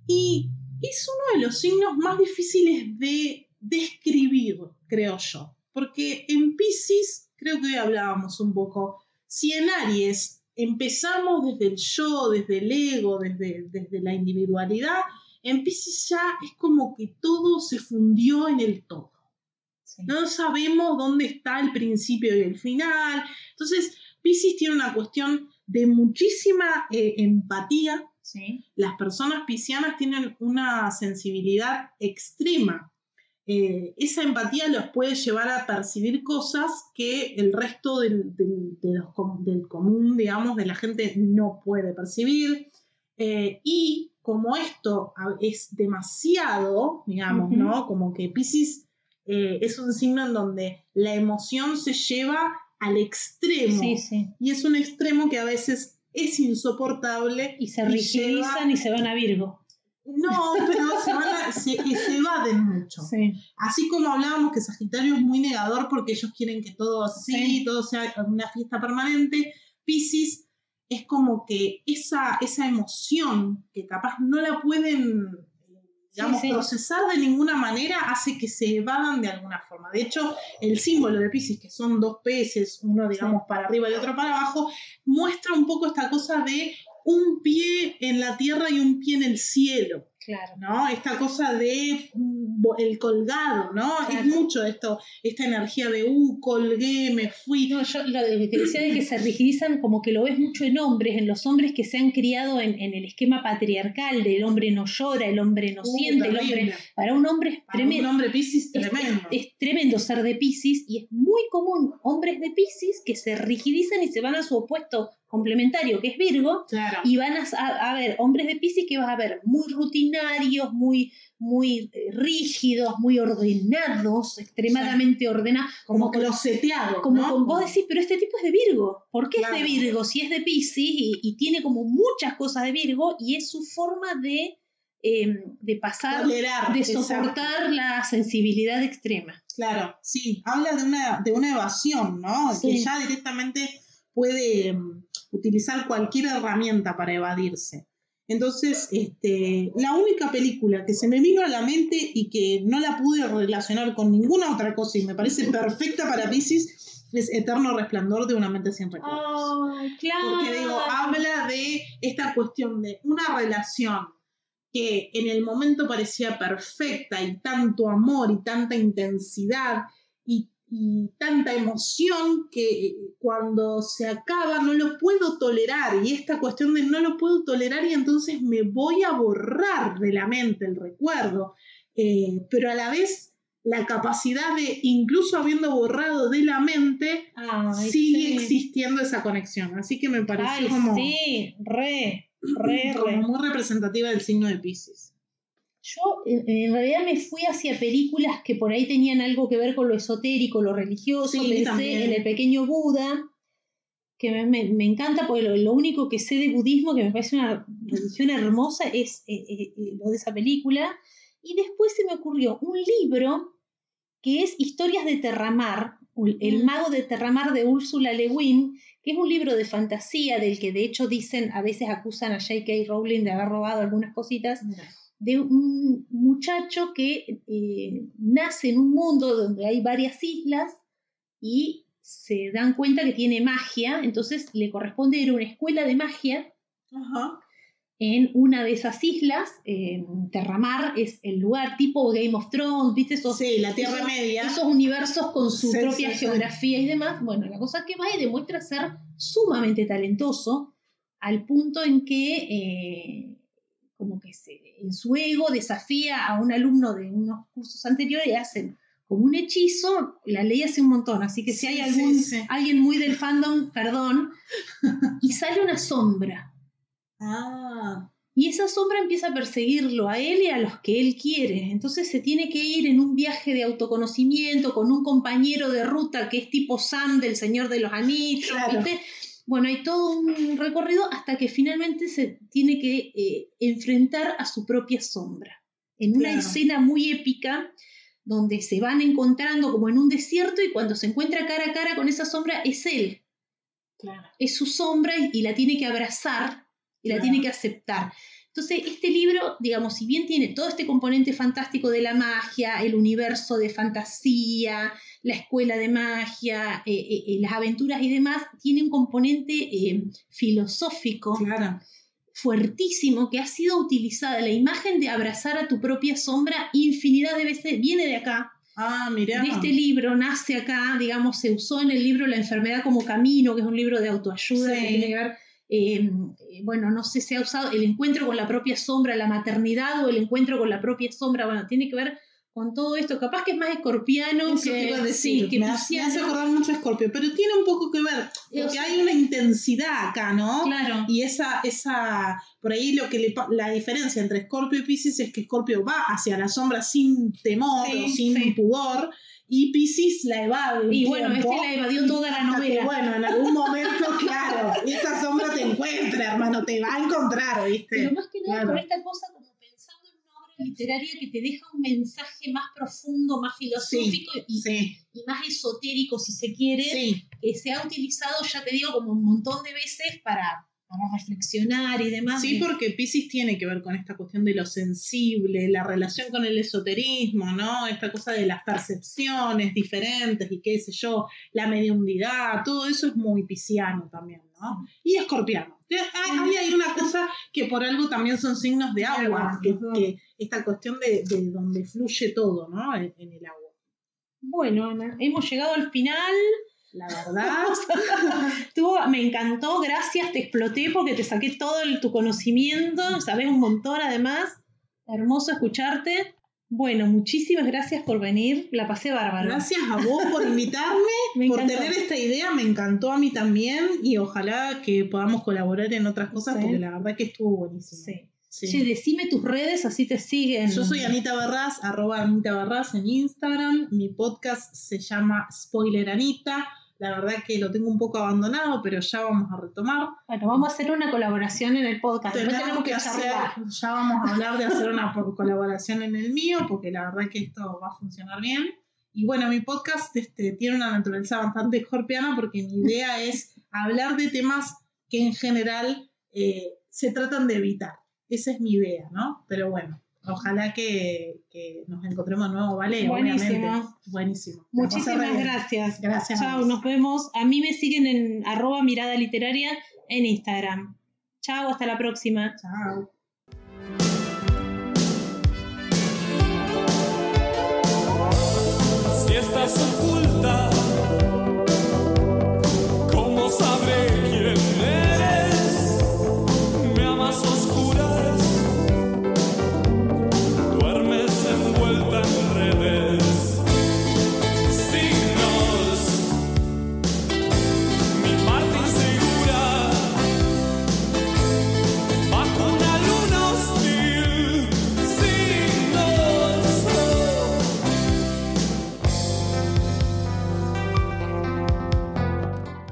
Y es uno de los signos más difíciles de describir, creo yo. Porque en Pisces, creo que hoy hablábamos un poco, si en Aries empezamos desde el yo, desde el ego, desde, desde la individualidad, en Pisces ya es como que todo se fundió en el todo. No sabemos dónde está el principio y el final. Entonces, Pisces tiene una cuestión de muchísima eh, empatía las personas piscianas tienen una sensibilidad extrema. Eh, esa empatía los puede llevar a percibir cosas que el resto del, común, digamos, de la gente no puede percibir. Eh, y como esto es demasiado, digamos, ¿no? Como que Pisces eh, es un signo en donde la emoción se lleva al extremo. Y es un extremo que a veces es insoportable. Y se rigidizan y, se van a Virgo. No, pero se, van a, se, evaden mucho. Así como hablábamos que Sagitario es muy negador porque ellos quieren que todo así, todo sea una fiesta permanente, Pisces es como que esa, esa emoción que capaz no la pueden digamos, procesar de ninguna manera hace que se evadan de alguna forma. De hecho, el símbolo de Pisces, que son dos peces, uno digamos para arriba y otro para abajo, muestra un poco esta cosa de un pie en la tierra y un pie en el cielo. Claro. ¿No? Esta cosa de mm, el colgado, ¿no? Es mucho esto, esta energía de, uh, colgué, me fui. No, yo lo que decía de que se rigidizan, como que lo ves mucho en hombres, en los hombres que se han criado en, el esquema patriarcal del hombre no llora, el hombre no uh, siente, el hombre. Para un hombre es tremendo. un hombre Piscis, tremendo. Es, tremendo ser de Piscis y es muy común hombres de Piscis que se rigidizan y se van a su opuesto complementario, que es Virgo, y van a, ver hombres de Pisces que vas a ver muy rutinarios, muy, muy eh, rígidos, muy ordenados, extremadamente ordenados. Como, como closeteados. Como, vos decís, pero este tipo es de Virgo. ¿Por qué es de Virgo? Si es de Pisces y, tiene como muchas cosas de Virgo y es su forma de, em, de pasar, de soportar la sensibilidad extrema. Claro, sí, habla de una, de una evasión, ¿no? Que ya directamente puede em, utilizar cualquier herramienta para evadirse. Entonces, este, la única película que se me vino a la mente y que no la pude relacionar con ninguna otra cosa y me parece perfecta para Pisces es Eterno Resplandor de una mente sin recuerdos. claro. Porque digo, habla de esta cuestión de una relación que en el momento parecía perfecta y tanto amor y tanta intensidad y y tanta emoción que cuando se acaba no lo puedo tolerar y esta cuestión de no lo puedo tolerar y entonces me voy a borrar de la mente el recuerdo, eh, pero a la vez la capacidad de, incluso habiendo borrado de la mente, sigue existiendo esa conexión. Así que me pareció como... Sí, re, re, re. muy representativa del signo de Pisces. Yo en realidad me fui hacia películas que por ahí tenían algo que ver con lo esotérico, lo religioso. Pensé en el pequeño Buda, que me, encanta porque lo, único que sé de budismo, que me parece una religión hermosa, es eh, eh, eh, lo de esa película. Y después se me ocurrió un libro que es Historias de Terramar, El mm. mago de Terramar de Úrsula Le Guin, que es un libro de fantasía del que de hecho dicen, a veces acusan a J.K. Rowling de haber robado algunas cositas de un muchacho que eh, nace en un mundo donde hay varias islas y se dan cuenta que tiene magia, entonces le corresponde ir a una escuela de magia en una de esas islas. Terramar es el lugar tipo Game of Thrones, ¿viste? Esos, sí, la Tierra Media. Esos universos con su propia geografía y demás. Bueno, la cosa es que va y demuestra ser sumamente talentoso al punto en que eh, como que se, en su ego desafía a un alumno de unos cursos anteriores y hacen como un hechizo, la ley hace un montón, así que si hay algún, alguien muy del fandom, perdón, y sale una sombra. Ah. Y esa sombra empieza a perseguirlo a él y a los que él quiere. Entonces se tiene que ir en un viaje de autoconocimiento con un compañero de ruta que es tipo Sam del Señor de los Anillos, ¿viste? Bueno, hay todo un recorrido hasta que finalmente se tiene que eh, enfrentar a su propia sombra. En una escena muy épica donde se van encontrando como en un desierto y cuando se encuentra cara a cara con esa sombra es él. Es su sombra y, la tiene que abrazar y la tiene que aceptar. Entonces, este libro, digamos, si bien tiene todo este componente fantástico de la magia, el universo de fantasía, la escuela de magia, eh, eh, eh, las aventuras y demás, tiene un componente filosófico fuertísimo que ha sido utilizada. La imagen de abrazar a tu propia sombra infinidad de veces viene de acá. Ah, mira. De este libro nace acá, digamos, se usó en el libro La enfermedad como camino, que es un libro de autoayuda que tiene que ver bueno, no sé si ha usado el encuentro con la propia sombra, la maternidad o el encuentro con la propia sombra, bueno, tiene que ver con todo esto. Capaz que es más escorpiano que, decir, que me, hace, acordar mucho a Escorpio, pero tiene un poco que ver, porque hay una intensidad acá, ¿no? Claro. Y esa, esa, por ahí lo que la diferencia entre Escorpio y Pisces es que Escorpio va hacia la sombra sin temor o sin pudor, y Pisces la evade. Y bueno, este la evadió toda la novela. bueno, en algún momento, claro, esa sombra te encuentra, hermano, te va a encontrar, ¿viste? Pero más que nada por esta cosa como pensando en una obra literaria que te deja un mensaje más profundo, más filosófico y, y, más esotérico, si se quiere, que se ha utilizado, ya te digo, como un montón de veces para para reflexionar y demás. Sí, porque Pisces tiene que ver con esta cuestión de lo sensible, la relación con el esoterismo, ¿no? Esta cosa de las percepciones diferentes y qué sé yo, la mediumnidad, todo eso es muy pisciano también, ¿no? Y escorpiano. Ahí hay una cosa que por algo también son signos de agua, que, esta cuestión de, donde fluye todo, ¿no? En, en el agua. Bueno, Ana, hemos llegado al final la verdad. me encantó, gracias, te exploté porque te saqué todo tu conocimiento, sabes un montón además. Hermoso escucharte. Bueno, muchísimas gracias por venir, la pasé bárbaro. Gracias a vos por invitarme, por tener esta idea, me encantó a mí también y ojalá que podamos colaborar en otras cosas porque la verdad que estuvo buenísimo. Sí. Sí. decime tus redes, así te siguen. Yo soy Anita Barras, arroba Anita Barras en Instagram. Mi podcast se llama Spoiler Anita. La verdad que lo tengo un poco abandonado, pero ya vamos a retomar. Bueno, vamos a hacer una colaboración en el podcast. Tenemos, que hacer, ya vamos a hablar de hacer una colaboración en el mío, porque la verdad que esto va a funcionar bien. Y bueno, mi podcast este, tiene una naturaleza bastante escorpiana porque mi idea es hablar de temas que en general eh, se tratan de evitar. Esa es mi idea, ¿no? Pero bueno, ojalá que, nos encontremos de nuevo, ¿vale? Buenísimo. Buenísimo. Muchísimas gracias. Gracias. Chao, nos vemos. A mí me siguen en arroba mirada literaria en Instagram. Chao, hasta la próxima. Chao. Si estás